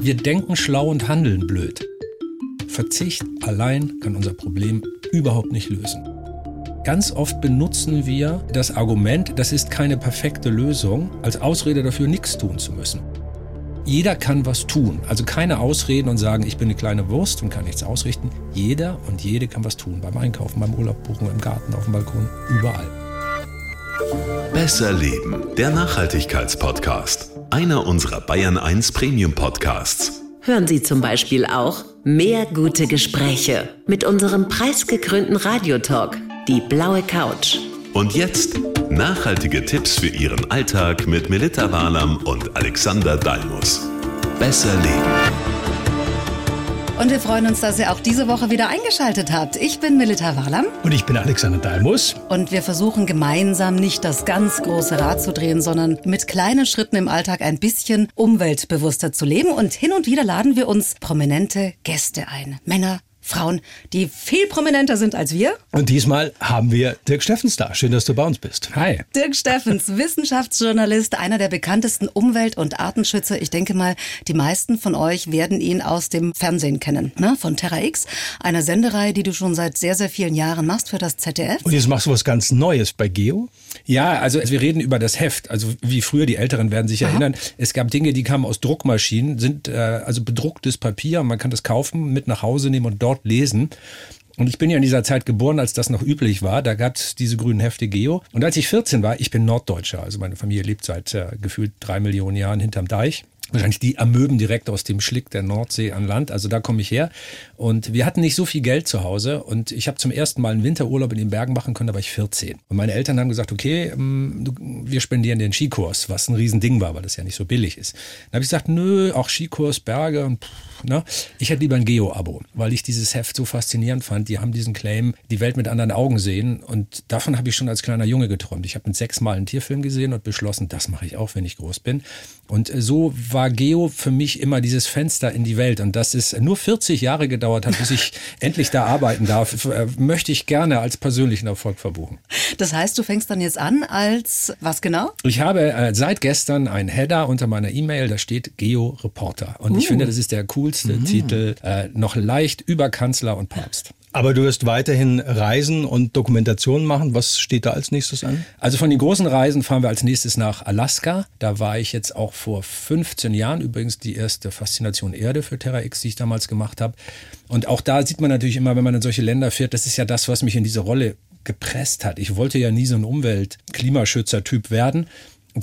Wir denken schlau und handeln blöd. Verzicht allein kann unser Problem überhaupt nicht lösen. Ganz oft benutzen wir das Argument, das ist keine perfekte Lösung, als Ausrede dafür, nichts tun zu müssen. Jeder kann was tun. Also keine Ausreden und sagen, ich bin eine kleine Wurst und kann nichts ausrichten. Jeder und jede kann was tun. Beim Einkaufen, beim Urlaub buchen, im Garten, auf dem Balkon, überall. Besser Leben, der Nachhaltigkeitspodcast. Einer unserer Bayern 1 Premium Podcasts. Hören Sie zum Beispiel auch mehr gute Gespräche mit unserem preisgekrönten Radiotalk, die blaue Couch. Und jetzt nachhaltige Tipps für Ihren Alltag mit Melita Walam und Alexander Dalmus. Besser leben. Und wir freuen uns, dass ihr auch diese Woche wieder eingeschaltet habt. Ich bin Melita Walam. Und ich bin Alexander Dalmus. Und wir versuchen gemeinsam nicht das ganz große Rad zu drehen, sondern mit kleinen Schritten im Alltag ein bisschen umweltbewusster zu leben. Und hin und wieder laden wir uns prominente Gäste ein. Männer, Frauen, die viel prominenter sind als wir. Und diesmal haben wir Dirk Steffens da. Schön, dass du bei uns bist. Hi. Dirk Steffens, Wissenschaftsjournalist, einer der bekanntesten Umwelt- und Artenschützer. Ich denke mal, die meisten von euch werden ihn aus dem Fernsehen kennen, ne? von Terra X, einer Sendereihe, die du schon seit sehr, sehr vielen Jahren machst für das ZDF. Und jetzt machst du was ganz Neues bei Geo? Ja, also wir reden über das Heft. Also wie früher, die Älteren werden sich Aha. erinnern, es gab Dinge, die kamen aus Druckmaschinen, sind äh, also bedrucktes Papier. Man kann das kaufen, mit nach Hause nehmen und dort lesen. Und ich bin ja in dieser Zeit geboren, als das noch üblich war. Da gab es diese grünen Hefte Geo. Und als ich 14 war, ich bin Norddeutscher, also meine Familie lebt seit äh, gefühlt drei Millionen Jahren hinterm Deich wahrscheinlich die Amöben direkt aus dem Schlick der Nordsee an Land. Also da komme ich her. Und wir hatten nicht so viel Geld zu Hause. Und ich habe zum ersten Mal einen Winterurlaub in den Bergen machen können, da war ich 14. Und meine Eltern haben gesagt, okay, ähm, wir spendieren den Skikurs, was ein Riesending war, weil das ja nicht so billig ist. Dann habe ich gesagt, nö, auch Skikurs, Berge pff, ne? Ich hätte lieber ein Geo-Abo, weil ich dieses Heft so faszinierend fand. Die haben diesen Claim, die Welt mit anderen Augen sehen. Und davon habe ich schon als kleiner Junge geträumt. Ich habe mit sechs Mal einen Tierfilm gesehen und beschlossen, das mache ich auch, wenn ich groß bin. Und äh, so war war Geo für mich immer dieses Fenster in die Welt. Und dass es nur 40 Jahre gedauert hat, bis ich endlich da arbeiten darf, äh, möchte ich gerne als persönlichen Erfolg verbuchen. Das heißt, du fängst dann jetzt an als was genau? Ich habe äh, seit gestern einen Header unter meiner E-Mail, da steht Geo Reporter. Und uh. ich finde, das ist der coolste uh. Titel, äh, noch leicht über Kanzler und Papst. Aber du wirst weiterhin Reisen und Dokumentationen machen. Was steht da als nächstes an? Also von den großen Reisen fahren wir als nächstes nach Alaska. Da war ich jetzt auch vor 15 Jahren. Übrigens die erste Faszination Erde für Terra X, die ich damals gemacht habe. Und auch da sieht man natürlich immer, wenn man in solche Länder fährt, das ist ja das, was mich in diese Rolle gepresst hat. Ich wollte ja nie so ein Umwelt-Klimaschützer-Typ werden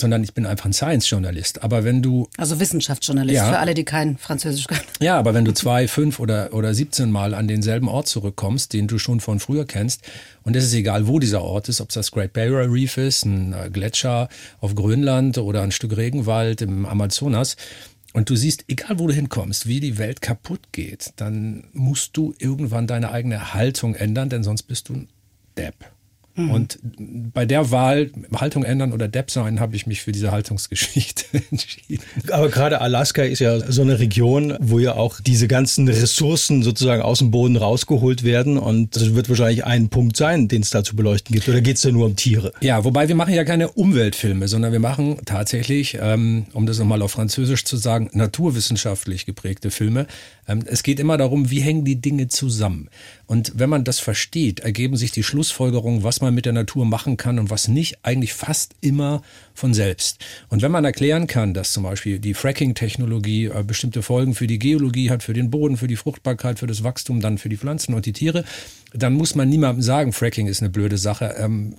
sondern ich bin einfach ein Science-Journalist. Aber wenn du. Also Wissenschaftsjournalist, ja, für alle, die kein Französisch können. Ja, aber wenn du zwei, fünf oder, oder 17 Mal an denselben Ort zurückkommst, den du schon von früher kennst, und es ist egal, wo dieser Ort ist, ob es das Great Barrier Reef ist, ein äh, Gletscher auf Grönland oder ein Stück Regenwald im Amazonas, und du siehst, egal wo du hinkommst, wie die Welt kaputt geht, dann musst du irgendwann deine eigene Haltung ändern, denn sonst bist du ein Depp. Mhm. Und bei der Wahl, Haltung ändern oder Depp sein, habe ich mich für diese Haltungsgeschichte entschieden. Aber gerade Alaska ist ja so eine Region, wo ja auch diese ganzen Ressourcen sozusagen aus dem Boden rausgeholt werden. Und das wird wahrscheinlich ein Punkt sein, den es da zu beleuchten gibt. Oder geht es da nur um Tiere? Ja, wobei wir machen ja keine Umweltfilme, sondern wir machen tatsächlich, ähm, um das nochmal auf Französisch zu sagen, naturwissenschaftlich geprägte Filme. Ähm, es geht immer darum, wie hängen die Dinge zusammen. Und wenn man das versteht, ergeben sich die Schlussfolgerungen, was man mit der Natur machen kann und was nicht, eigentlich fast immer von selbst. Und wenn man erklären kann, dass zum Beispiel die Fracking-Technologie äh, bestimmte Folgen für die Geologie hat, für den Boden, für die Fruchtbarkeit, für das Wachstum, dann für die Pflanzen und die Tiere, dann muss man niemandem sagen, Fracking ist eine blöde Sache. Ähm,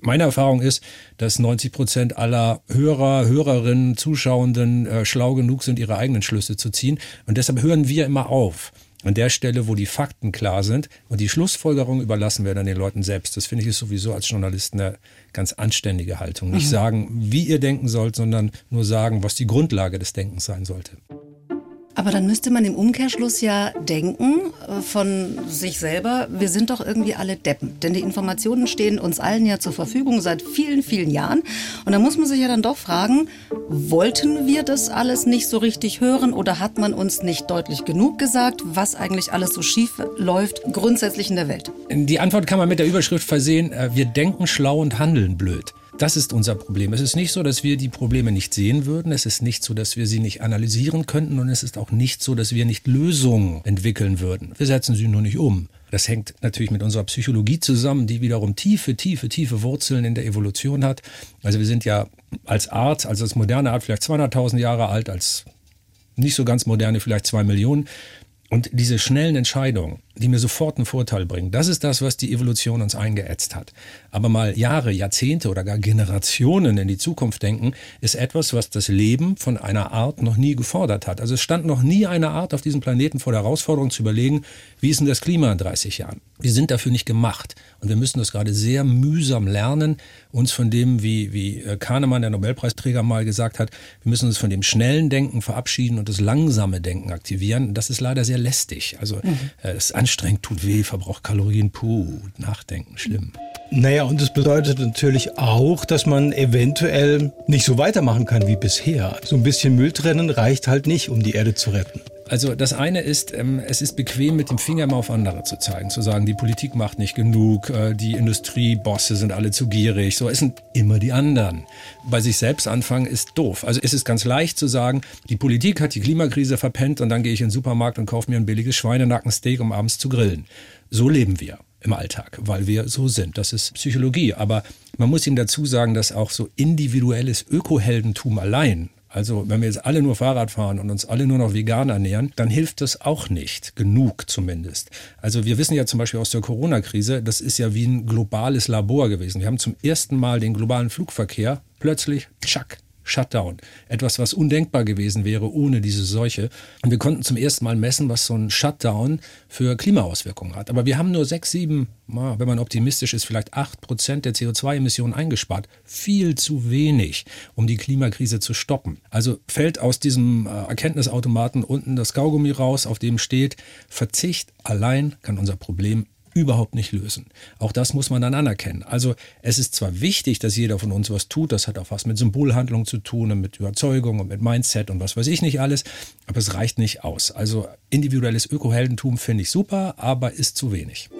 meine Erfahrung ist, dass 90 Prozent aller Hörer, Hörerinnen, Zuschauenden äh, schlau genug sind, ihre eigenen Schlüsse zu ziehen. Und deshalb hören wir immer auf. An der Stelle, wo die Fakten klar sind und die Schlussfolgerung überlassen wir dann den Leuten selbst. Das finde ich ist sowieso als Journalist eine ganz anständige Haltung. Nicht mhm. sagen, wie ihr denken sollt, sondern nur sagen, was die Grundlage des Denkens sein sollte. Aber dann müsste man im Umkehrschluss ja denken äh, von sich selber, wir sind doch irgendwie alle Deppen. Denn die Informationen stehen uns allen ja zur Verfügung seit vielen, vielen Jahren. Und da muss man sich ja dann doch fragen, wollten wir das alles nicht so richtig hören oder hat man uns nicht deutlich genug gesagt, was eigentlich alles so schief läuft grundsätzlich in der Welt? Die Antwort kann man mit der Überschrift versehen, äh, wir denken schlau und handeln blöd. Das ist unser Problem. Es ist nicht so, dass wir die Probleme nicht sehen würden. Es ist nicht so, dass wir sie nicht analysieren könnten. Und es ist auch nicht so, dass wir nicht Lösungen entwickeln würden. Wir setzen sie nur nicht um. Das hängt natürlich mit unserer Psychologie zusammen, die wiederum tiefe, tiefe, tiefe Wurzeln in der Evolution hat. Also wir sind ja als Art, also als moderne Art vielleicht 200.000 Jahre alt, als nicht so ganz moderne vielleicht zwei Millionen. Und diese schnellen Entscheidungen, die mir sofort einen Vorteil bringen, das ist das, was die Evolution uns eingeätzt hat. Aber mal Jahre, Jahrzehnte oder gar Generationen in die Zukunft denken, ist etwas, was das Leben von einer Art noch nie gefordert hat. Also es stand noch nie eine Art auf diesem Planeten vor der Herausforderung zu überlegen, wie ist denn das Klima in 30 Jahren? Wir sind dafür nicht gemacht. Und wir müssen das gerade sehr mühsam lernen, uns von dem, wie, wie äh, Kahnemann, der Nobelpreisträger, mal gesagt hat, wir müssen uns von dem schnellen Denken verabschieden und das langsame Denken aktivieren. Das ist leider sehr lästig. Also mhm. äh, es ist anstrengend, tut weh, verbraucht Kalorien, puh, nachdenken, schlimm. Naja, und es bedeutet natürlich auch, dass man eventuell nicht so weitermachen kann wie bisher. So ein bisschen Müll trennen reicht halt nicht, um die Erde zu retten. Also das eine ist, ähm, es ist bequem, mit dem Finger immer auf andere zu zeigen, zu sagen, die Politik macht nicht genug, äh, die Industriebosse sind alle zu gierig. So, es sind immer die anderen. Bei sich selbst anfangen ist doof. Also es ist ganz leicht zu sagen, die Politik hat die Klimakrise verpennt und dann gehe ich in den Supermarkt und kaufe mir ein billiges Schweinenackensteak, um abends zu grillen. So leben wir im Alltag, weil wir so sind. Das ist Psychologie. Aber man muss ihm dazu sagen, dass auch so individuelles Ökoheldentum allein also wenn wir jetzt alle nur Fahrrad fahren und uns alle nur noch vegan ernähren, dann hilft das auch nicht. Genug zumindest. Also wir wissen ja zum Beispiel aus der Corona-Krise, das ist ja wie ein globales Labor gewesen. Wir haben zum ersten Mal den globalen Flugverkehr plötzlich, tschack, Shutdown. Etwas, was undenkbar gewesen wäre ohne diese Seuche. Und wir konnten zum ersten Mal messen, was so ein Shutdown für Klimaauswirkungen hat. Aber wir haben nur sechs, sieben, wenn man optimistisch ist, vielleicht acht Prozent der CO2-Emissionen eingespart. Viel zu wenig, um die Klimakrise zu stoppen. Also fällt aus diesem äh, Erkenntnisautomaten unten das Kaugummi raus, auf dem steht, Verzicht allein kann unser Problem überhaupt nicht lösen. Auch das muss man dann anerkennen. Also es ist zwar wichtig, dass jeder von uns was tut, das hat auch was mit Symbolhandlung zu tun und mit Überzeugung und mit Mindset und was weiß ich nicht alles, aber es reicht nicht aus. Also individuelles Ökoheldentum finde ich super, aber ist zu wenig.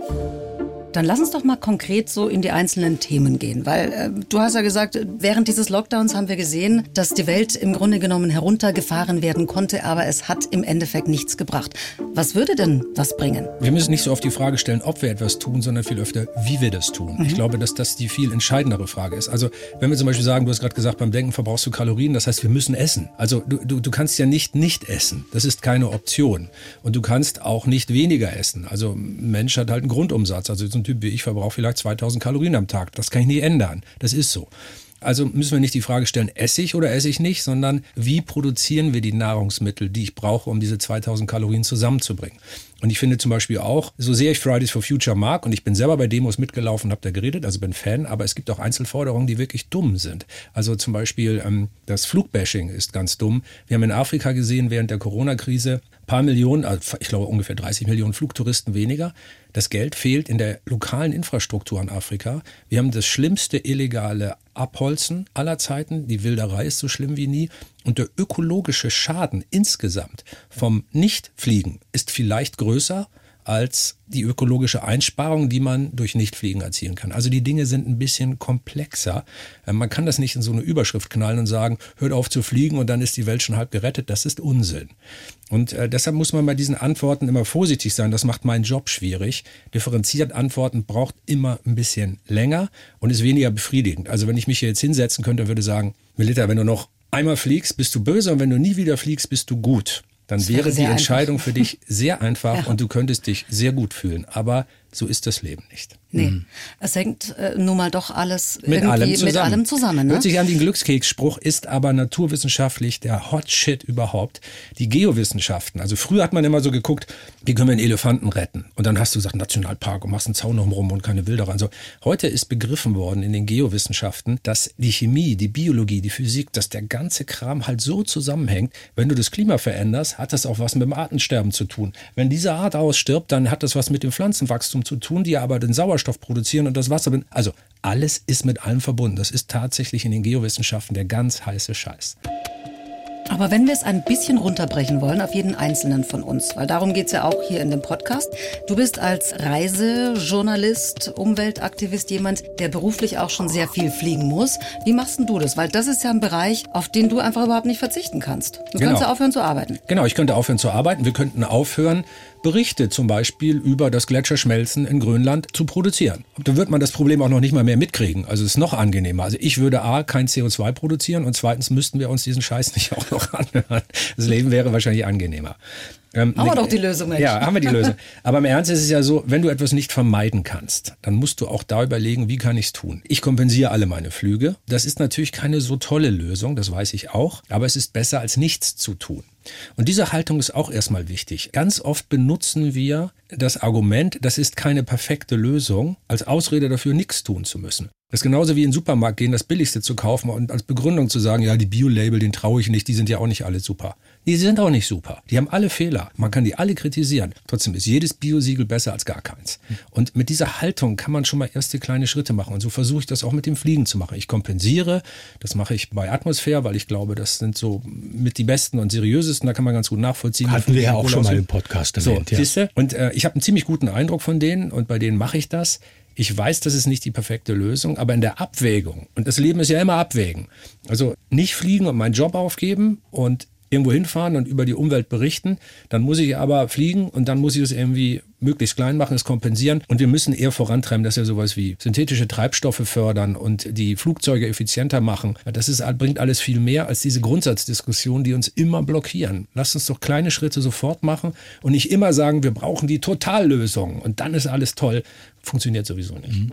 Dann lass uns doch mal konkret so in die einzelnen Themen gehen, weil äh, du hast ja gesagt, während dieses Lockdowns haben wir gesehen, dass die Welt im Grunde genommen heruntergefahren werden konnte, aber es hat im Endeffekt nichts gebracht. Was würde denn was bringen? Wir müssen nicht so oft die Frage stellen, ob wir etwas tun, sondern viel öfter, wie wir das tun. Mhm. Ich glaube, dass das die viel entscheidendere Frage ist. Also wenn wir zum Beispiel sagen, du hast gerade gesagt, beim Denken verbrauchst du Kalorien, das heißt, wir müssen essen. Also du, du, du kannst ja nicht nicht essen. Das ist keine Option. Und du kannst auch nicht weniger essen. Also ein Mensch hat halt einen Grundumsatz. Also ein Typ wie ich verbrauche vielleicht 2000 Kalorien am Tag. Das kann ich nie ändern. Das ist so. Also müssen wir nicht die Frage stellen, esse ich oder esse ich nicht, sondern wie produzieren wir die Nahrungsmittel, die ich brauche, um diese 2000 Kalorien zusammenzubringen. Und ich finde zum Beispiel auch, so sehr ich Fridays for Future mag und ich bin selber bei Demos mitgelaufen und habe da geredet, also bin Fan, aber es gibt auch Einzelforderungen, die wirklich dumm sind. Also zum Beispiel ähm, das Flugbashing ist ganz dumm. Wir haben in Afrika gesehen während der Corona-Krise paar Millionen, also ich glaube ungefähr 30 Millionen Flugtouristen weniger. Das Geld fehlt in der lokalen Infrastruktur in Afrika. Wir haben das schlimmste illegale Abholzen aller Zeiten. Die Wilderei ist so schlimm wie nie. Und der ökologische Schaden insgesamt vom Nichtfliegen ist vielleicht größer als die ökologische Einsparung, die man durch Nichtfliegen erzielen kann. Also die Dinge sind ein bisschen komplexer. Äh, man kann das nicht in so eine Überschrift knallen und sagen, hört auf zu fliegen und dann ist die Welt schon halb gerettet. Das ist Unsinn. Und äh, deshalb muss man bei diesen Antworten immer vorsichtig sein. Das macht meinen Job schwierig. Differenziert antworten braucht immer ein bisschen länger und ist weniger befriedigend. Also wenn ich mich hier jetzt hinsetzen könnte, würde sagen, Melita, wenn du noch einmal fliegst, bist du böse und wenn du nie wieder fliegst, bist du gut dann wäre, wäre die Entscheidung einfach. für dich sehr einfach ja. und du könntest dich sehr gut fühlen. Aber so ist das Leben nicht. Nee, mhm. es hängt äh, nun mal doch alles mit allem zusammen. Mit allem zusammen ne? Hört sich an ein Glückskeksspruch, ist aber naturwissenschaftlich der Hot Shit überhaupt. Die Geowissenschaften. Also früher hat man immer so geguckt, wie können wir einen Elefanten retten? Und dann hast du gesagt, Nationalpark und machst einen Zaun rum und keine Wilderer. Also heute ist begriffen worden in den Geowissenschaften, dass die Chemie, die Biologie, die Physik, dass der ganze Kram halt so zusammenhängt. Wenn du das Klima veränderst, hat das auch was mit dem Artensterben zu tun. Wenn diese Art ausstirbt, dann hat das was mit dem Pflanzenwachstum zu tun, die aber den Sauerstoff produzieren und das Wasser. Also alles ist mit allem verbunden. Das ist tatsächlich in den Geowissenschaften der ganz heiße Scheiß. Aber wenn wir es ein bisschen runterbrechen wollen auf jeden Einzelnen von uns, weil darum geht es ja auch hier in dem Podcast. Du bist als Reisejournalist, Umweltaktivist jemand, der beruflich auch schon sehr viel fliegen muss. Wie machst denn du das? Weil das ist ja ein Bereich, auf den du einfach überhaupt nicht verzichten kannst. Du Genau. kannst ja aufhören zu arbeiten. Genau, ich könnte aufhören zu arbeiten. Wir könnten aufhören, Berichte zum Beispiel über das Gletscherschmelzen in Grönland zu produzieren. Da wird man das Problem auch noch nicht mal mehr mitkriegen. Also es ist noch angenehmer. Also ich würde A, kein CO2 produzieren und zweitens müssten wir uns diesen Scheiß nicht auch noch anhören. Das Leben wäre wahrscheinlich angenehmer. Ähm, Haben wir doch die Lösung, Mensch. Ja, haben wir die Lösung. Aber im Ernst ist es ja so, wenn du etwas nicht vermeiden kannst, dann musst du auch da überlegen, wie kann ich es tun. Ich kompensiere alle meine Flüge. Das ist natürlich keine so tolle Lösung, das weiß ich auch. Aber es ist besser, als nichts zu tun. Und diese Haltung ist auch erstmal wichtig. Ganz oft benutzen wir das Argument, das ist keine perfekte Lösung, als Ausrede dafür, nichts tun zu müssen. Das ist genauso wie in den Supermarkt gehen, das Billigste zu kaufen und als Begründung zu sagen, ja, die Bio-Label, den traue ich nicht, die sind ja auch nicht alle super. Die sind auch nicht super. Die haben alle Fehler. Man kann die alle kritisieren. Trotzdem ist jedes Bio-Siegel besser als gar keins. Und mit dieser Haltung kann man schon mal erste kleine Schritte machen. Und so versuche ich das auch mit dem Fliegen zu machen. Ich kompensiere. Das mache ich bei Atmosphäre, weil ich glaube, das sind so mit die besten und seriösesten. Da kann man ganz gut nachvollziehen. Hatten wir ja auch schon mal im Podcast so, erwähnt. ja. siehst du? Und äh, ich habe einen ziemlich guten Eindruck von denen und bei denen mache ich das. Ich weiß, das ist nicht die perfekte Lösung, aber in der Abwägung, und das Leben ist ja immer Abwägen, also nicht fliegen und meinen Job aufgeben und irgendwo hinfahren und über die Umwelt berichten, dann muss ich aber fliegen und dann muss ich es irgendwie möglichst klein machen, es kompensieren und wir müssen eher vorantreiben, dass wir sowas wie synthetische Treibstoffe fördern und die Flugzeuge effizienter machen. Das ist, bringt alles viel mehr als diese Grundsatzdiskussion, die uns immer blockieren. Lasst uns doch kleine Schritte sofort machen und nicht immer sagen, wir brauchen die Totallösung und dann ist alles toll. Funktioniert sowieso nicht.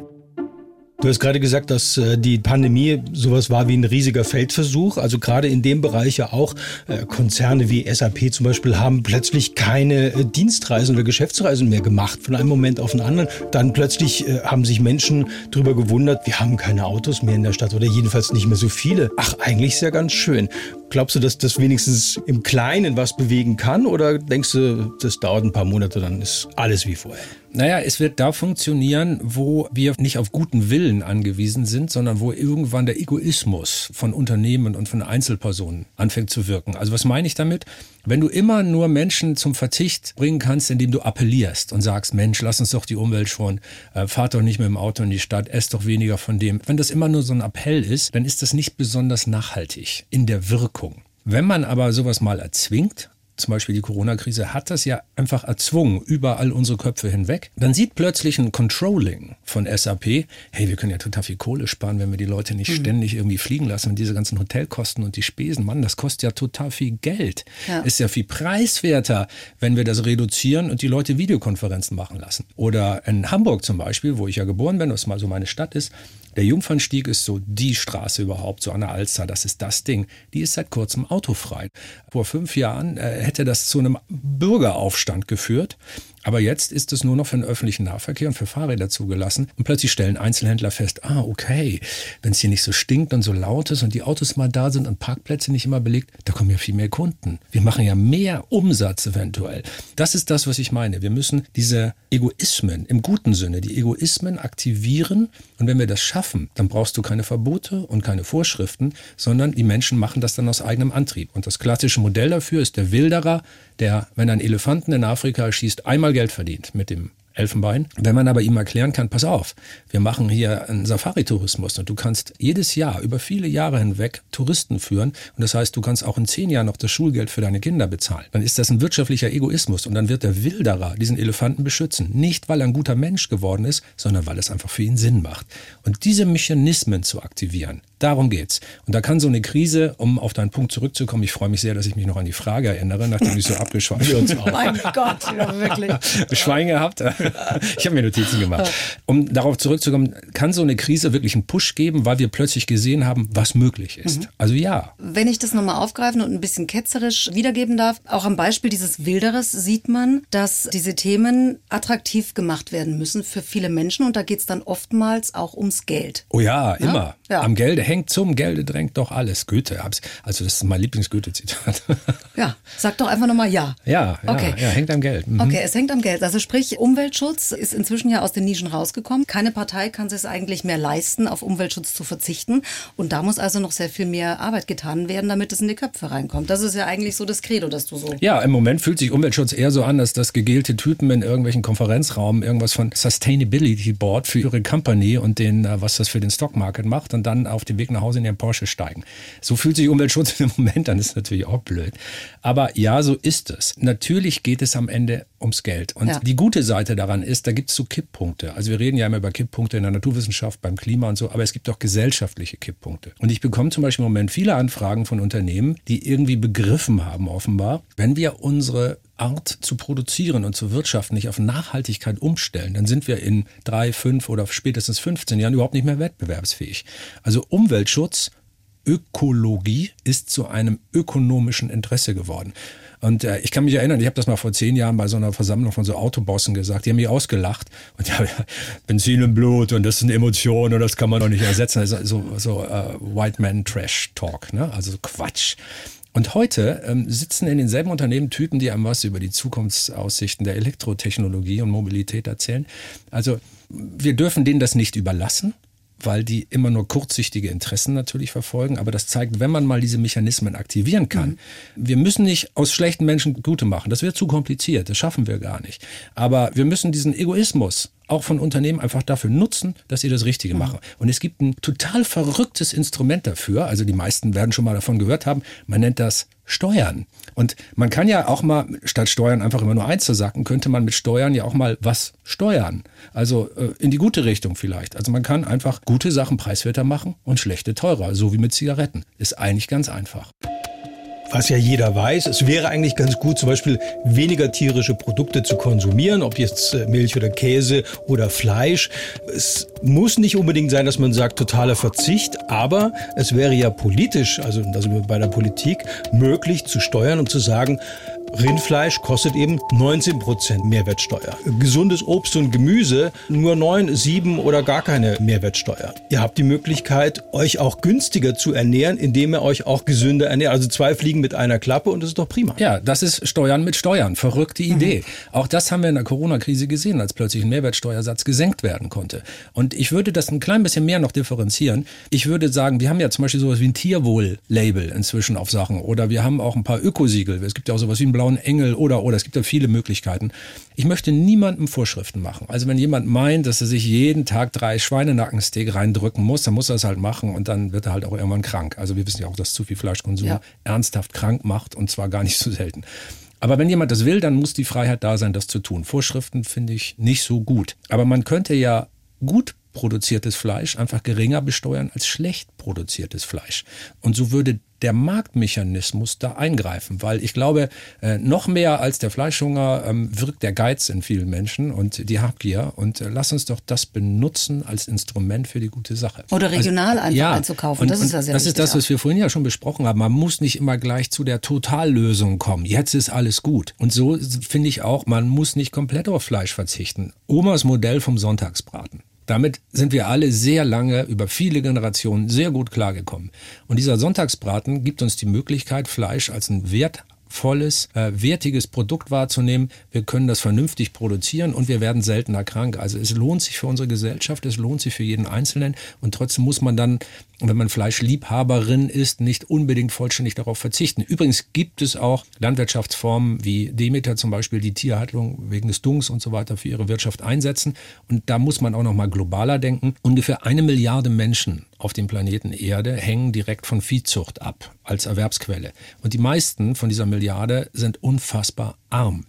Du hast gerade gesagt, dass äh, die Pandemie sowas war wie ein riesiger Feldversuch. Also gerade in dem Bereich ja auch äh, Konzerne wie SAP zum Beispiel haben plötzlich keine äh, Dienstreisen oder Geschäftsreisen mehr gemacht von einem Moment auf den anderen. Dann plötzlich haben sich Menschen darüber gewundert, wir haben keine Autos mehr in der Stadt oder jedenfalls nicht mehr so viele. Ach, eigentlich ist ja ganz schön. Glaubst du, dass das wenigstens im Kleinen was bewegen kann oder denkst du, das dauert ein paar Monate, dann ist alles wie vorher? Naja, es wird da funktionieren, wo wir nicht auf guten Willen angewiesen sind, sondern wo irgendwann der Egoismus von Unternehmen und von Einzelpersonen anfängt zu wirken. Also was meine ich damit? Wenn du immer nur Menschen zum Verzicht bringen kannst, indem du appellierst und sagst, Mensch, lass uns doch die Umwelt schon, äh, fahrt doch nicht mit dem Auto in die Stadt, esst doch weniger von dem. Wenn das immer nur so ein Appell ist, dann ist das nicht besonders nachhaltig in der Wirkung. Wenn man aber sowas mal erzwingt, zum Beispiel die Corona-Krise hat das ja einfach erzwungen, über all unsere Köpfe hinweg. Dann sieht plötzlich ein Controlling von SAP, hey, wir können ja total viel Kohle sparen, wenn wir die Leute nicht ständig irgendwie fliegen lassen und diese ganzen Hotelkosten und die Spesen, Mann, das kostet ja total viel Geld. Ja. Ist ja viel preiswerter, wenn wir das reduzieren und die Leute Videokonferenzen machen lassen. Oder in Hamburg zum Beispiel, wo ich ja geboren bin, was mal so meine Stadt ist, der Jungfernstieg ist so die Straße überhaupt, so an der Alster, das ist das Ding. Die ist seit kurzem autofrei. Vor fünf Jahren äh, hätte das zu einem Bürgeraufstand geführt. Aber jetzt ist es nur noch für den öffentlichen Nahverkehr und für Fahrräder zugelassen. Und plötzlich stellen Einzelhändler fest, ah, okay, wenn es hier nicht so stinkt und so laut ist und die Autos mal da sind und Parkplätze nicht immer belegt, da kommen ja viel mehr Kunden. Wir machen ja mehr Umsatz eventuell. Das ist das, was ich meine. Wir müssen diese Egoismen, im guten Sinne, die Egoismen aktivieren. Und wenn wir das schaffen, dann brauchst du keine Verbote und keine Vorschriften, sondern die Menschen machen das dann aus eigenem Antrieb. Und das klassische Modell dafür ist der Wilderer, der, wenn einen Elefanten in Afrika erschießt, einmal Geld verdient mit dem Elfenbein. Wenn man aber ihm erklären kann, pass auf, wir machen hier einen Safari-Tourismus und du kannst jedes Jahr über viele Jahre hinweg Touristen führen und das heißt, du kannst auch in zehn Jahren noch das Schulgeld für deine Kinder bezahlen. Dann ist das ein wirtschaftlicher Egoismus und dann wird der Wilderer diesen Elefanten beschützen. Nicht, weil er ein guter Mensch geworden ist, sondern weil es einfach für ihn Sinn macht. Und diese Mechanismen zu aktivieren, darum geht's. Und da kann so eine Krise, um auf deinen Punkt zurückzukommen, ich freue mich sehr, dass ich mich noch an die Frage erinnere, nachdem ich so abgeschweift bin. Mein Gott, ja, wirklich. Schwein gehabt. Ich habe mir Notizen gemacht. Um darauf zurückzukommen, kann so eine Krise wirklich einen Push geben, weil wir plötzlich gesehen haben, was möglich ist. Also ja. Wenn ich das nochmal aufgreifen und ein bisschen ketzerisch wiedergeben darf, auch am Beispiel dieses Wilderes sieht man, dass diese Themen attraktiv gemacht werden müssen für viele Menschen und da geht es dann oftmals auch ums Geld. Oh ja, immer. Ja. Am Gelde hängt zum Gelde drängt doch alles. Goethe, also das ist mein Lieblings-Goethe-Zitat. Ja, sag doch einfach nochmal ja. Ja, ja, okay. ja, hängt am Geld. Mhm. Okay, es hängt am Geld. Also sprich, Umweltschutz ist inzwischen ja aus den Nischen rausgekommen. Keine Partei kann es eigentlich mehr leisten, auf Umweltschutz zu verzichten. Und da muss also noch sehr viel mehr Arbeit getan werden, damit es in die Köpfe reinkommt. Das ist ja eigentlich so das Credo, dass du so. Ja, im Moment fühlt sich Umweltschutz eher so an, dass das gegelte Typen in irgendwelchen Konferenzraumen irgendwas von Sustainability Board für ihre Company und den, äh, was das für den Stockmarket macht und dann auf dem Weg nach Hause in ihren Porsche steigen. So fühlt sich Umweltschutz im Moment an, ist natürlich auch blöd. Aber ja, so ist es. Natürlich geht es am Ende ums Geld. Und ja. die gute Seite daran ist, da gibt es so Kipppunkte. Also wir reden ja immer über Kipppunkte in der Naturwissenschaft, beim Klima und so, aber es gibt auch gesellschaftliche Kipppunkte. Und ich bekomme zum Beispiel im Moment viele Anfragen von Unternehmen, die irgendwie begriffen haben, offenbar, wenn wir unsere Art zu produzieren und zu wirtschaften nicht auf Nachhaltigkeit umstellen, dann sind wir in drei, fünf oder spätestens 15 Jahren überhaupt nicht mehr wettbewerbsfähig. Also Umweltschutz, Ökologie ist zu einem ökonomischen Interesse geworden. Und äh, ich kann mich erinnern, ich habe das mal vor zehn Jahren bei so einer Versammlung von so Autobossen gesagt. Die haben mich ausgelacht. Und ja, Benzin im Blut und das sind Emotionen und das kann man doch nicht ersetzen. Also so, so uh, White Man Trash Talk, ne? also so Quatsch. Und heute ähm, sitzen in denselben Unternehmen Typen, die einem was über die Zukunftsaussichten der Elektrotechnologie und Mobilität erzählen. Also wir dürfen denen das nicht überlassen weil die immer nur kurzsichtige Interessen natürlich verfolgen. Aber das zeigt, wenn man mal diese Mechanismen aktivieren kann, mhm. wir müssen nicht aus schlechten Menschen gute machen. Das wäre zu kompliziert. Das schaffen wir gar nicht. Aber wir müssen diesen Egoismus auch von Unternehmen einfach dafür nutzen, dass sie das Richtige mhm. machen. Und es gibt ein total verrücktes Instrument dafür. Also die meisten werden schon mal davon gehört haben. Man nennt das Steuern. Und man kann ja auch mal, statt Steuern einfach immer nur eins zu sagen, könnte man mit Steuern ja auch mal was steuern. Also äh, in die gute Richtung vielleicht. Also man kann einfach gute Sachen preiswerter machen und schlechte teurer, so wie mit Zigaretten. Ist eigentlich ganz einfach was ja jeder weiß, es wäre eigentlich ganz gut, zum Beispiel weniger tierische Produkte zu konsumieren, ob jetzt äh, Milch oder Käse oder Fleisch. Es muss nicht unbedingt sein, dass man sagt, totaler Verzicht, aber es wäre ja politisch, also da sind wir bei der Politik, möglich zu steuern und zu sagen, Rindfleisch kostet eben 19 Prozent Mehrwertsteuer. Gesundes Obst und Gemüse nur 9, 7 oder gar keine Mehrwertsteuer. Ihr habt die Möglichkeit, euch auch günstiger zu ernähren, indem ihr euch auch gesünder ernährt. Also zwei Fliegen mit einer Klappe und das ist doch prima. Ja, das ist Steuern mit Steuern. Verrückte mhm. Idee. Mhm. Auch das haben wir in der Corona-Krise gesehen, als plötzlich ein Mehrwertsteuersatz gesenkt werden konnte. Und ich würde das ein klein bisschen mehr noch differenzieren. Ich würde sagen, wir haben ja zum Beispiel sowas wie ein Tierwohl-Label inzwischen auf Sachen oder wir haben auch ein paar Ökosiegel. Es gibt ja auch sowas wie ein blauen Engel oder, oder. Es gibt ja viele Möglichkeiten. Ich möchte niemandem Vorschriften machen. Also wenn jemand meint, dass er sich jeden Tag drei Schweinenackensteak reindrücken muss, dann muss er es halt machen und dann wird er halt auch irgendwann krank. Also wir wissen ja auch, dass zu viel Fleischkonsum ja. ernsthaft krank macht und zwar gar nicht so selten. Aber wenn jemand das will, dann muss die Freiheit da sein, das zu tun. Vorschriften finde ich nicht so gut. Aber man könnte ja gut produziertes Fleisch einfach geringer besteuern als schlecht produziertes Fleisch. Und so würde der Marktmechanismus da eingreifen, weil ich glaube, äh, noch mehr als der Fleischhunger ähm, wirkt der Geiz in vielen Menschen und die Habgier. Und äh, lass uns doch das benutzen als Instrument für die gute Sache. Oder also, regional also, einfach ja, einzukaufen. Und, das ist ja sehr Das ist das, was wir vorhin ja schon besprochen haben. Man muss nicht immer gleich zu der Totallösung kommen. Jetzt ist alles gut. Und so finde ich auch, man muss nicht komplett auf Fleisch verzichten. Omas Modell vom Sonntagsbraten. Damit sind wir alle sehr lange, über viele Generationen sehr gut klargekommen. Und dieser Sonntagsbraten gibt uns die Möglichkeit, Fleisch als ein Wert volles, äh, wertiges Produkt wahrzunehmen. Wir können das vernünftig produzieren und wir werden seltener krank. Also es lohnt sich für unsere Gesellschaft, es lohnt sich für jeden Einzelnen und trotzdem muss man dann, wenn man Fleischliebhaberin ist, nicht unbedingt vollständig darauf verzichten. Übrigens gibt es auch Landwirtschaftsformen wie Demeter zum Beispiel, die Tierhaltung wegen des Dungs und so weiter für ihre Wirtschaft einsetzen. Und da muss man auch noch mal globaler denken. Ungefähr eine Milliarde Menschen auf dem Planeten Erde hängen direkt von Viehzucht ab als Erwerbsquelle. Und die meisten von dieser Milliarde sind unfassbar arm.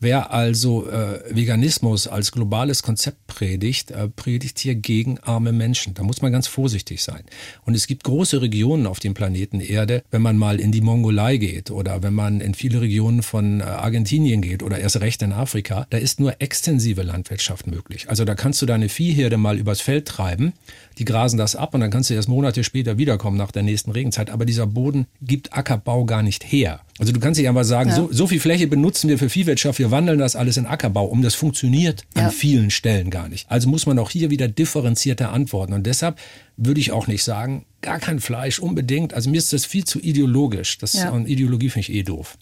Wer also äh, Veganismus als globales Konzept predigt, äh, predigt hier gegen arme Menschen. Da muss man ganz vorsichtig sein. Und es gibt große Regionen auf dem Planeten Erde, wenn man mal in die Mongolei geht oder wenn man in viele Regionen von äh, Argentinien geht oder erst recht in Afrika, da ist nur extensive Landwirtschaft möglich. Also da kannst du deine Viehherde mal übers Feld treiben, die grasen das ab und dann kannst du erst Monate später wiederkommen nach der nächsten Regenzeit. Aber dieser Boden gibt Ackerbau gar nicht her. Also du kannst nicht einfach sagen, ja. so, so viel Fläche benutzen wir für Viehwirtschaft, wir wandeln das alles in Ackerbau um. Das funktioniert ja. an vielen Stellen gar nicht. Also muss man auch hier wieder differenzierter antworten. Und deshalb würde ich auch nicht sagen, gar kein Fleisch unbedingt. Also mir ist das viel zu ideologisch. Das, ja. Und Ideologie finde ich eh doof.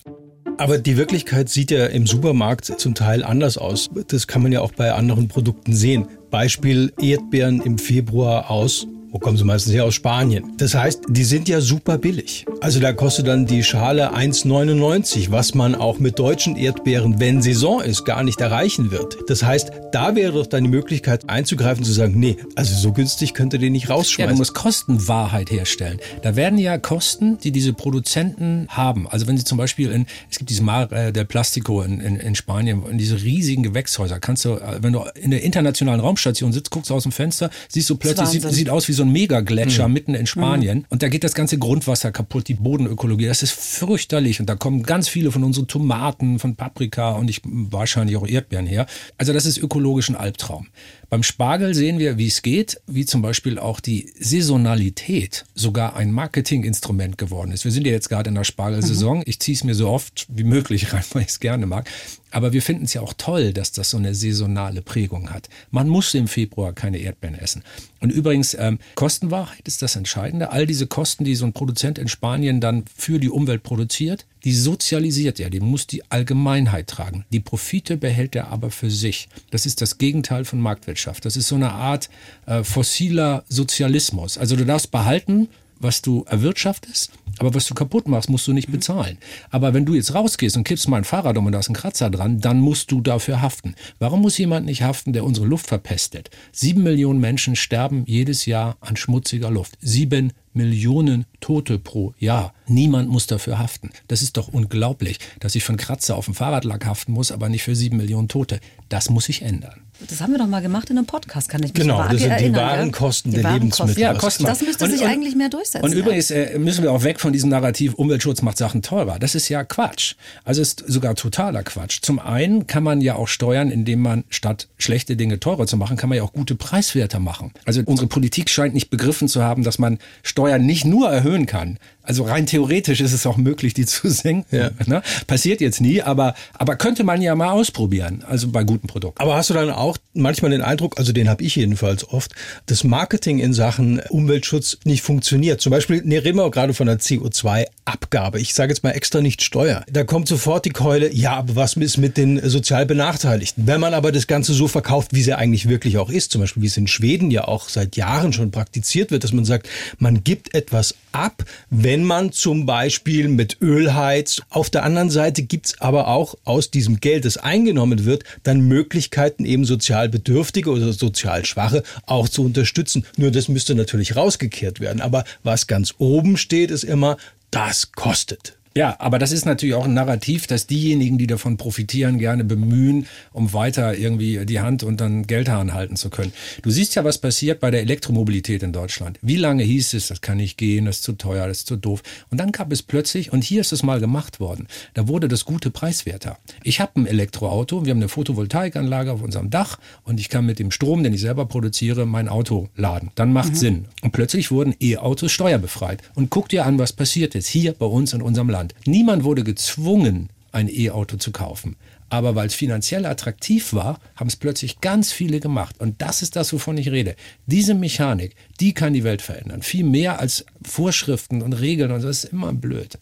Aber die Wirklichkeit sieht ja im Supermarkt zum Teil anders aus. Das kann man ja auch bei anderen Produkten sehen. Beispiel Erdbeeren im Februar aus wo kommen sie meistens her? Aus Spanien. Das heißt, die sind ja super billig. Also da kostet dann die Schale 1,99, was man auch mit deutschen Erdbeeren, wenn Saison ist, gar nicht erreichen wird. Das heißt, da wäre doch dann die Möglichkeit einzugreifen, zu sagen, nee, also so günstig könnt ihr den nicht rausschmeißen. Ja, du musst Kostenwahrheit herstellen. Da werden ja Kosten, die diese Produzenten haben. Also wenn sie zum Beispiel in, es gibt diese Mar äh, der Plastico in, in, in Spanien, in diese riesigen Gewächshäuser, kannst du, äh, wenn du in der internationalen Raumstation sitzt, guckst du aus dem Fenster, siehst du plötzlich, sieht, sieht aus wie so ein Megagletscher mhm. mitten in Spanien. Mhm. Und da geht das ganze Grundwasser kaputt, die Bodenökologie. Das ist fürchterlich. Und da kommen ganz viele von unseren Tomaten, von Paprika und ich, wahrscheinlich auch Erdbeeren her. Also das ist ökologisch ein Albtraum. Beim Spargel sehen wir, wie es geht, wie zum Beispiel auch die Saisonalität sogar ein Marketinginstrument geworden ist. Wir sind ja jetzt gerade in der Spargelsaison. Mhm. Ich ziehe es mir so oft wie möglich rein, weil ich es gerne mag. Aber wir finden es ja auch toll, dass das so eine saisonale Prägung hat. Man muss im Februar keine Erdbeeren essen. Und übrigens, ähm, Kostenwahrheit ist das Entscheidende. All diese Kosten, die so ein Produzent in Spanien dann für die Umwelt produziert, die sozialisiert er, die muss die Allgemeinheit tragen. Die Profite behält er aber für sich. Das ist das Gegenteil von Marktwirtschaft. Das ist so eine Art äh, fossiler Sozialismus. Also du darfst behalten, was du erwirtschaftest, aber was du kaputt machst, musst du nicht bezahlen. Aber wenn du jetzt rausgehst und kippst mal ein Fahrrad um und da ist ein Kratzer dran, dann musst du dafür haften. Warum muss jemand nicht haften, der unsere Luft verpestet? Sieben Millionen Menschen sterben jedes Jahr an schmutziger Luft. Sieben Millionen Tote pro Jahr. Niemand muss dafür haften. Das ist doch unglaublich, dass ich für einen Kratzer auf dem Fahrradlack haften muss, aber nicht für sieben Millionen Tote. Das muss sich ändern. Das haben wir doch mal gemacht in einem Podcast, kann ich mich Genau, das sind erinnern, die wahren Kosten die der wahren Lebensmittel. Ja, Kosten. Das müsste und, sich und, eigentlich mehr durchsetzen. Und übrigens äh, müssen wir auch weg von diesem Narrativ, Umweltschutz macht Sachen teurer. Das ist ja Quatsch. Also ist sogar totaler Quatsch. Zum einen kann man ja auch steuern, indem man statt schlechte Dinge teurer zu machen, kann man ja auch gute Preiswerte machen. Also unsere Politik scheint nicht begriffen zu haben, dass man Steuern nicht nur erhöhen kann, also rein theoretisch ist es auch möglich, die zu senken. Ja. Ne? Passiert jetzt nie, aber, aber könnte man ja mal ausprobieren, also bei guten Produkten. Aber hast du dann auch manchmal den Eindruck, also den habe ich jedenfalls oft, dass Marketing in Sachen Umweltschutz nicht funktioniert. Zum Beispiel, ne, reden wir gerade von der CO2-Abgabe. Ich sage jetzt mal extra nicht Steuer. Da kommt sofort die Keule, ja, aber was ist mit den sozial Benachteiligten? Wenn man aber das Ganze so verkauft, wie es ja eigentlich wirklich auch ist, zum Beispiel wie es in Schweden ja auch seit Jahren schon praktiziert wird, dass man sagt, man gibt etwas ab, wenn man zum Beispiel mit Öl heizt. Auf der anderen Seite gibt's aber auch aus diesem Geld, das eingenommen wird, dann Möglichkeiten, eben sozial Bedürftige oder sozial Schwache auch zu unterstützen. Nur das müsste natürlich rausgekehrt werden. Aber was ganz oben steht, ist immer, das kostet. Ja, aber das ist natürlich auch ein Narrativ, dass diejenigen, die davon profitieren, gerne bemühen, um weiter irgendwie die Hand und dann Geldhahn halten zu können. Du siehst ja, was passiert bei der Elektromobilität in Deutschland. Wie lange hieß es, das kann nicht gehen, das ist zu teuer, das ist zu doof. Und dann gab es plötzlich, und hier ist es mal gemacht worden, da wurde das gute preiswerter. Ich habe ein Elektroauto, wir haben eine Photovoltaikanlage auf unserem Dach und ich kann mit dem Strom, den ich selber produziere, mein Auto laden. Dann macht mhm. Sinn. Und plötzlich wurden E-Autos steuerbefreit. Und guck dir an, was passiert ist hier bei uns in unserem Land. Land. Niemand wurde gezwungen, ein E-Auto zu kaufen. Aber weil es finanziell attraktiv war, haben es plötzlich ganz viele gemacht. Und das ist das, wovon ich rede. Diese Mechanik, die kann die Welt verändern. Viel mehr als Vorschriften und Regeln. Und das ist immer blöd.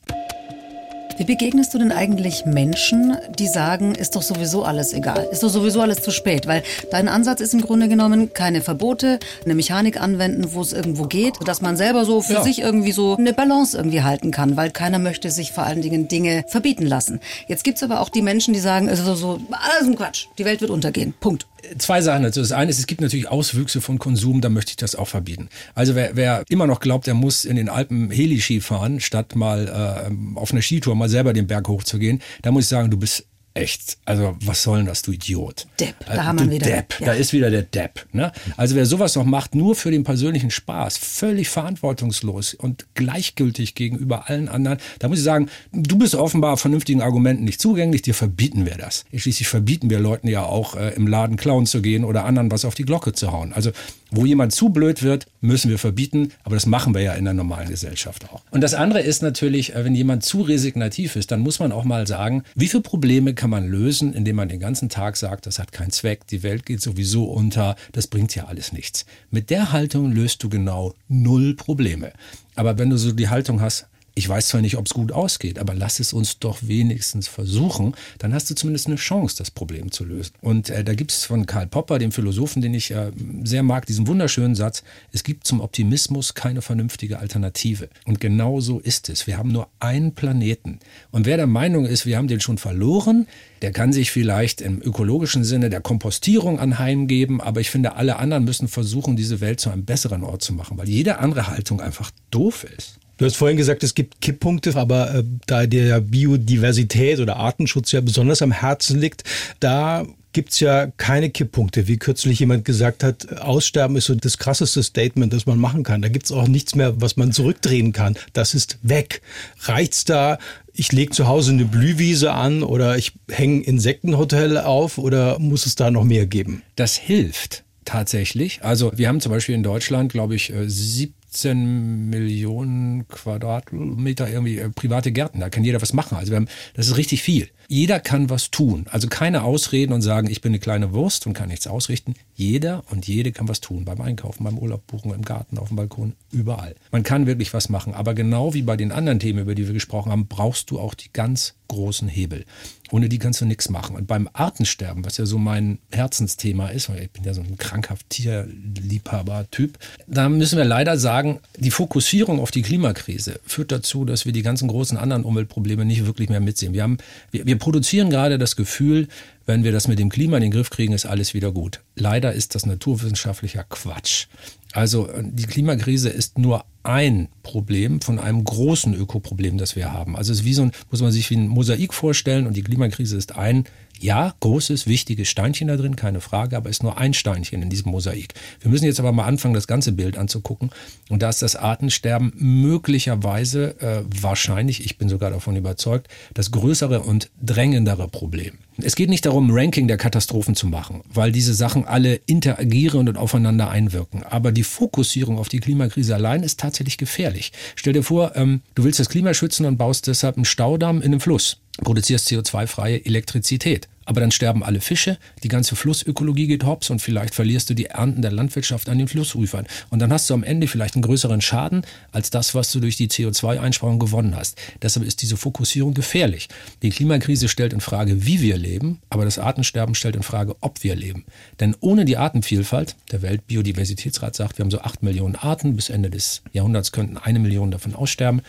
Wie begegnest du denn eigentlich Menschen, die sagen, ist doch sowieso alles egal, ist doch sowieso alles zu spät? Weil dein Ansatz ist im Grunde genommen keine Verbote, eine Mechanik anwenden, wo es irgendwo geht, dass man selber so für ja. sich irgendwie so eine Balance irgendwie halten kann, weil keiner möchte sich vor allen Dingen Dinge verbieten lassen. Jetzt gibt's aber auch die Menschen, die sagen, es ist so, so alles ein Quatsch, die Welt wird untergehen. Punkt zwei Sachen dazu. Das eine ist, es gibt natürlich Auswüchse von Konsum, da möchte ich das auch verbieten. Also wer, wer immer noch glaubt, er muss in den Alpen Heli-Ski fahren, statt mal äh, auf eine Skitour mal selber den Berg hochzugehen, da muss ich sagen, du bist Echt, also was soll denn das, du Idiot? Depp, da äh, haben wir wieder. Depp, ja. da ist wieder der Depp. Ne? Also wer sowas noch macht, nur für den persönlichen Spaß, völlig verantwortungslos und gleichgültig gegenüber allen anderen, da muss ich sagen, du bist offenbar vernünftigen Argumenten nicht zugänglich, dir verbieten wir das. Schließlich verbieten wir Leuten ja auch äh, im Laden klauen zu gehen oder anderen was auf die Glocke zu hauen. Also Wo jemand zu blöd wird, müssen wir verbieten, aber das machen wir ja in der normalen Gesellschaft auch. Und das andere ist natürlich, äh, wenn jemand zu resignativ ist, dann muss man auch mal sagen, wie viele Probleme kann man lösen, indem man den ganzen Tag sagt, das hat keinen Zweck, die Welt geht sowieso unter, das bringt ja alles nichts. Mit der Haltung löst du genau null Probleme. Aber wenn du so die Haltung hast, ich weiß zwar nicht, ob es gut ausgeht, aber lass es uns doch wenigstens versuchen. Dann hast du zumindest eine Chance, das Problem zu lösen. Und äh, da gibt es von Karl Popper, dem Philosophen, den ich äh, sehr mag, diesen wunderschönen Satz, es gibt zum Optimismus keine vernünftige Alternative. Und genau so ist es. Wir haben nur einen Planeten. Und wer der Meinung ist, wir haben den schon verloren, der kann sich vielleicht im ökologischen Sinne der Kompostierung anheimgeben, aber ich finde, alle anderen müssen versuchen, diese Welt zu einem besseren Ort zu machen, weil jede andere Haltung einfach doof ist. Du hast vorhin gesagt, es gibt Kipppunkte, aber äh, da der Biodiversität oder Artenschutz ja besonders am Herzen liegt, da gibt's ja keine Kipppunkte. Wie kürzlich jemand gesagt hat, Aussterben ist so das krasseste Statement, das man machen kann. Da gibt's auch nichts mehr, was man zurückdrehen kann. Das ist weg. Reicht's da, ich lege zu Hause eine Blühwiese an oder ich hänge Insektenhotel auf oder muss es da noch mehr geben? Das hilft tatsächlich. Also wir haben zum Beispiel in Deutschland, glaube ich, 70 äh, 17 Millionen Quadratmeter irgendwie äh, private Gärten. Da kann jeder was machen. Also wir haben, das ist richtig viel. Jeder kann was tun. Also keine Ausreden und sagen, ich bin eine kleine Wurst und kann nichts ausrichten. Jeder und jede kann was tun. Beim Einkaufen, beim Urlaub buchen, im Garten, auf dem Balkon, überall. Man kann wirklich was machen. Aber genau wie bei den anderen Themen, über die wir gesprochen haben, brauchst du auch die ganz großen Hebel. Ohne die kannst du nichts machen. Und beim Artensterben, was ja so mein Herzensthema ist, weil ich bin ja so ein krankhaft Tierliebhaber-Typ, da müssen wir leider sagen, die Fokussierung auf die Klimakrise führt dazu, dass wir die ganzen großen anderen Umweltprobleme nicht wirklich mehr mitsehen. Wir, haben, wir, wir produzieren gerade das Gefühl, wenn wir das mit dem Klima in den Griff kriegen, ist alles wieder gut. Leider ist das naturwissenschaftlicher Quatsch. Also äh, die Klimakrise ist nur ein Problem von einem großen Ökoproblem, das wir haben. Also es ist wie so ein, muss man sich wie ein Mosaik vorstellen und die Klimakrise ist ein ja, großes, wichtiges Steinchen da drin, keine Frage, aber ist nur ein Steinchen in diesem Mosaik. Wir müssen jetzt aber mal anfangen, das ganze Bild anzugucken. Und da ist das Artensterben möglicherweise, äh, wahrscheinlich, ich bin sogar davon überzeugt, das größere und drängendere Problem. Es geht nicht darum, Ranking der Katastrophen zu machen, weil diese Sachen alle interagieren und aufeinander einwirken. Aber die Fokussierung auf die Klimakrise allein ist tatsächlich gefährlich. Stell dir vor, ähm, du willst das Klima schützen und baust deshalb einen Staudamm in einem Fluss produzierst CO2-freie Elektrizität. Aber dann sterben alle Fische, die ganze Flussökologie geht hops und vielleicht verlierst du die Ernten der Landwirtschaft an den Flussufern. Und dann hast du am Ende vielleicht einen größeren Schaden als das, was du durch die CO2-Einsparung gewonnen hast. Deshalb ist diese Fokussierung gefährlich. Die Klimakrise stellt in Frage, wie wir leben, aber das Artensterben stellt in Frage, ob wir leben. Denn ohne die Artenvielfalt, der Weltbiodiversitätsrat sagt, wir haben so acht Millionen Arten, bis Ende des Jahrhunderts könnten eine Million davon aussterben.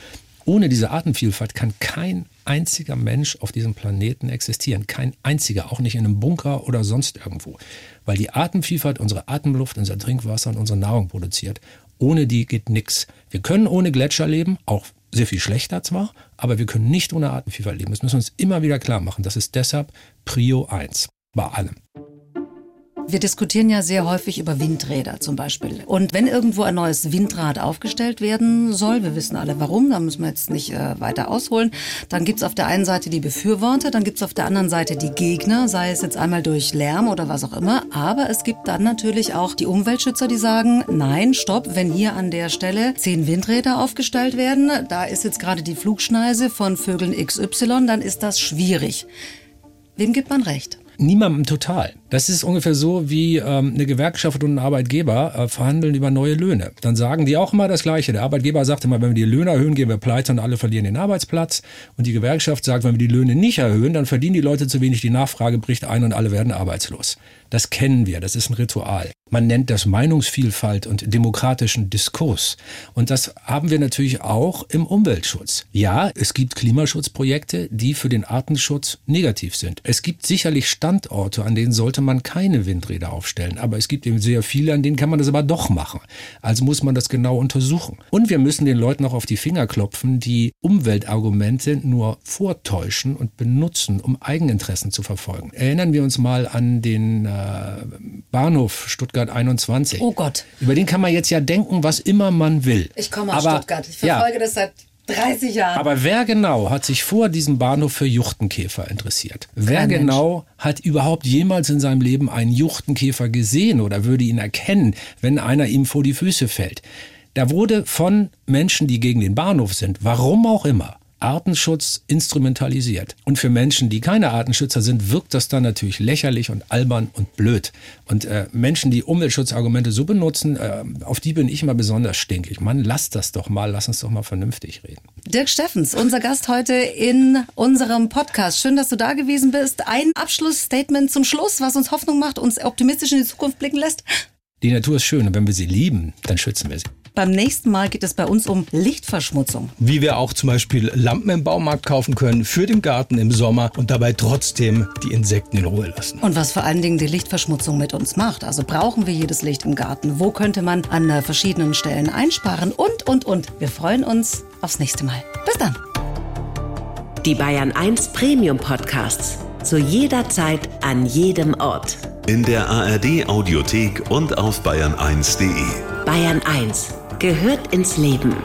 Ohne diese Artenvielfalt kann kein einziger Mensch auf diesem Planeten existieren. Kein einziger, auch nicht in einem Bunker oder sonst irgendwo. Weil die Artenvielfalt unsere Atemluft, unser Trinkwasser und unsere Nahrung produziert. Ohne die geht nichts. Wir können ohne Gletscher leben, auch sehr viel schlechter zwar, aber wir können nicht ohne Artenvielfalt leben. Das müssen wir uns immer wieder klar machen. Das ist deshalb Prio 1 bei allem. Wir diskutieren ja sehr häufig über Windräder zum Beispiel. Und wenn irgendwo ein neues Windrad aufgestellt werden soll, wir wissen alle warum, da müssen wir jetzt nicht äh, weiter ausholen, dann gibt's auf der einen Seite die Befürworter, dann gibt's auf der anderen Seite die Gegner, sei es jetzt einmal durch Lärm oder was auch immer. Aber es gibt dann natürlich auch die Umweltschützer, die sagen, nein, stopp, wenn hier an der Stelle zehn Windräder aufgestellt werden, da ist jetzt gerade die Flugschneise von Vögeln XY, dann ist das schwierig. Wem gibt man recht? Niemandem total. Das ist ungefähr so, wie ähm, eine Gewerkschaft und ein Arbeitgeber äh, verhandeln über neue Löhne. Dann sagen die auch immer das Gleiche. Der Arbeitgeber sagt immer, wenn wir die Löhne erhöhen, gehen wir pleite und alle verlieren den Arbeitsplatz. Und die Gewerkschaft sagt, wenn wir die Löhne nicht erhöhen, dann verdienen die Leute zu wenig, die Nachfrage bricht ein und alle werden arbeitslos. Das kennen wir, das ist ein Ritual. Man nennt das Meinungsvielfalt und demokratischen Diskurs. Und das haben wir natürlich auch im Umweltschutz. Ja, es gibt Klimaschutzprojekte, die für den Artenschutz negativ sind. Es gibt sicherlich Standorte, an denen sollte man keine Windräder aufstellen. Aber es gibt eben sehr viele, an denen kann man das aber doch machen. Also muss man das genau untersuchen. Und wir müssen den Leuten auch auf die Finger klopfen, die Umweltargumente nur vortäuschen und benutzen, um Eigeninteressen zu verfolgen. Erinnern wir uns mal an den äh, Bahnhof Stuttgart 21. Oh Gott. Über den kann man jetzt ja denken, was immer man will. Ich komme aus Aber, Stuttgart. Ich verfolge ja, das seit 30 Jahre. Aber wer genau hat sich vor diesem Bahnhof für Juchtenkäfer interessiert? Wer Kein genau hat überhaupt jemals in seinem Leben einen Juchtenkäfer gesehen oder würde ihn erkennen, wenn einer ihm vor die Füße fällt? Da wurde von Menschen, die gegen den Bahnhof sind, warum auch immer, Artenschutz instrumentalisiert. Und für Menschen, die keine Artenschützer sind, wirkt das dann natürlich lächerlich und albern und blöd. Und äh, Menschen, die Umweltschutzargumente so benutzen, äh, auf die bin ich immer besonders stinkig. Mann, lass das doch mal, lass uns doch mal vernünftig reden. Dirk Steffens, unser Gast heute in unserem Podcast. Schön, dass du da gewesen bist. Ein Abschlussstatement zum Schluss, was uns Hoffnung macht, uns optimistisch in die Zukunft blicken lässt. Die Natur ist schön und wenn wir sie lieben, dann schützen wir sie. Beim nächsten Mal geht es bei uns um Lichtverschmutzung. Wie wir auch zum Beispiel Lampen im Baumarkt kaufen können für den Garten im Sommer und dabei trotzdem die Insekten in Ruhe lassen. Und was vor allen Dingen die Lichtverschmutzung mit uns macht. Also brauchen wir jedes Licht im Garten? Wo könnte man an äh, verschiedenen Stellen einsparen? Und, und, und. Wir freuen uns aufs nächste Mal. Bis dann. Die Bayern 1 Premium Podcasts. Zu jeder Zeit, an jedem Ort. In der ARD Audiothek und auf bayern1.de. Bayern 1 gehört ins Leben.